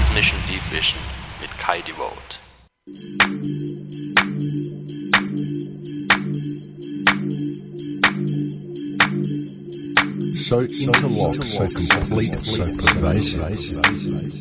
Mix Mission Deep Vision mit Kai Devote. So interlocked, so complete, so pervasive.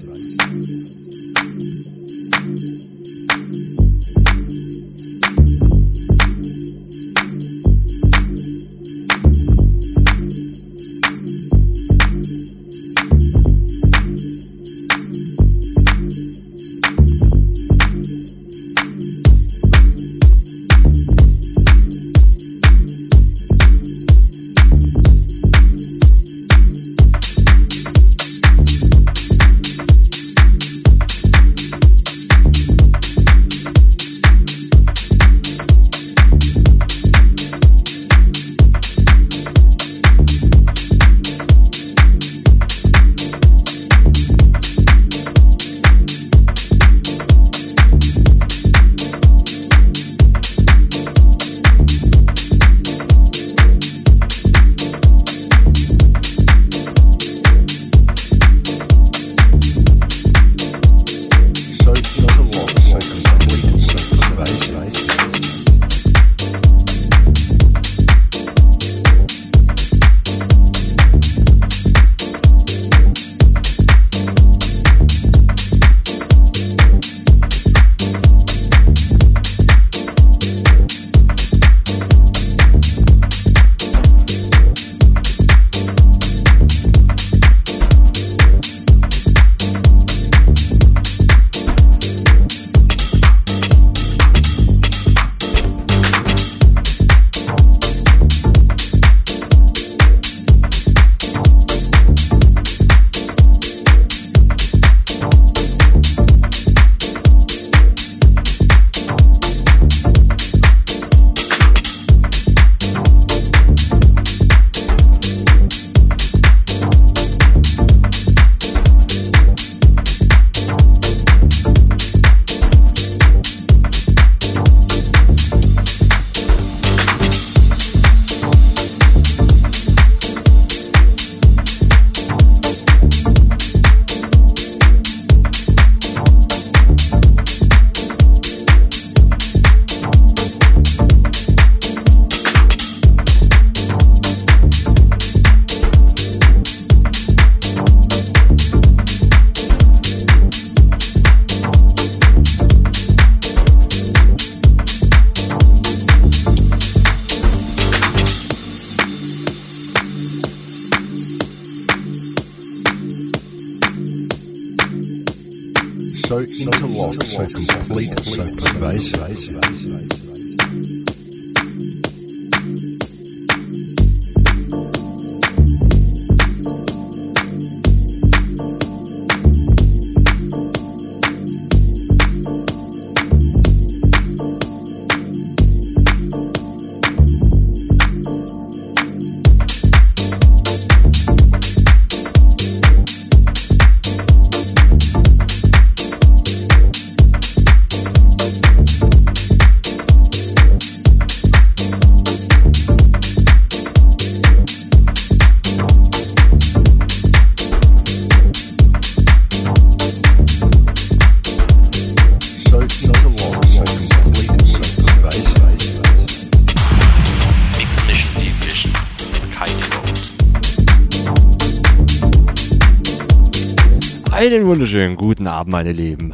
Einen wunderschönen guten Abend, meine Lieben.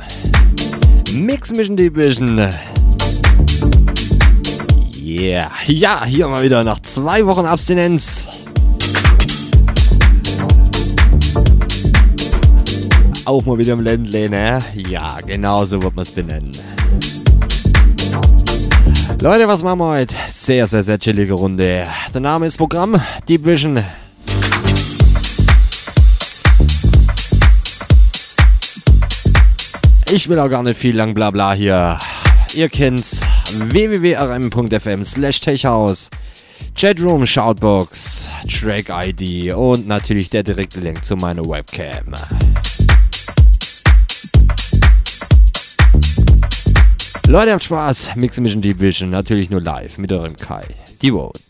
Mix Mission Division. Yeah. Ja, hier mal wieder nach zwei Wochen Abstinenz. Auch mal wieder im Ländle, ne? Ja, genau so wird man es benennen. Leute, was machen wir heute? Sehr, sehr, sehr chillige Runde. Der Name ist Programm Deep Ich will auch gar nicht viel lang Blabla hier. Ihr kennt's. www.rm.fm slash techhouse. Chatroom, Shoutbox, Track ID und natürlich der direkte Link zu meiner Webcam. Leute, habt Spaß. Mix Mission Deep Vision, natürlich nur live mit eurem Kai. Die Vote.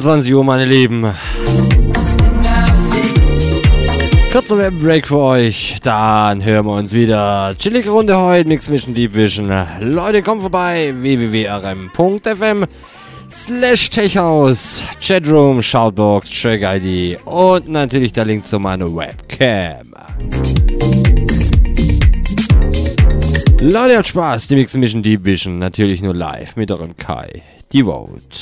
21 Uhr, meine Lieben. Kurzer Webbreak für euch. Dann hören wir uns wieder. Chillige Runde heute, Mix Mission Deep Vision. Leute, kommt vorbei. www.rm.fm slash techhaus, Chatroom, Shoutbox, Track ID und natürlich der Link zu meiner Webcam. Leute, hat Spaß. Die Mix Mission Deep Vision. Natürlich nur live mit eurem Kai. Die Vote.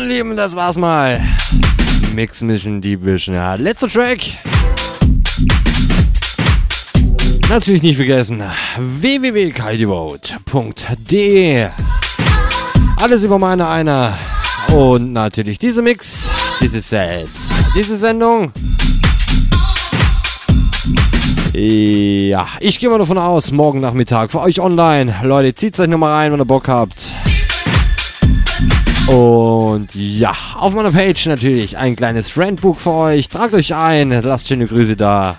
Meine Lieben, das war's mal. Mix Mission Deep Vision. Ja, letzter Track. Natürlich nicht vergessen, www.kaidevote.de Alles über meine einer und natürlich diese Mix, diese Set, diese Sendung. Ja, ich gehe mal davon aus, morgen Nachmittag für euch online. Leute, zieht euch nochmal rein, wenn ihr Bock habt. Und ja, auf meiner Page natürlich ein kleines Friendbook für euch. Tragt euch ein, lasst schöne Grüße da.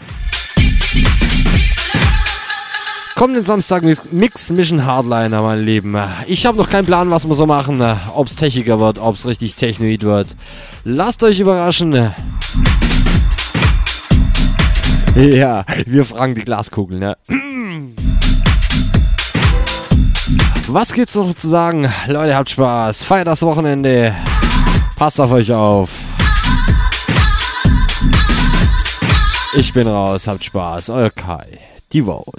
Kommt den Samstag Mix Mission Hardliner, mein Lieben. Ich habe noch keinen Plan, was wir so machen. Ob es techiger wird, ob es richtig technoid wird. Lasst euch überraschen. Ja, wir fragen die Glaskugel, ne? Was gibt's noch zu sagen? Leute, habt Spaß. Feiert das Wochenende. Passt auf euch auf. Ich bin raus, habt Spaß. Euer Kai. Die Vote.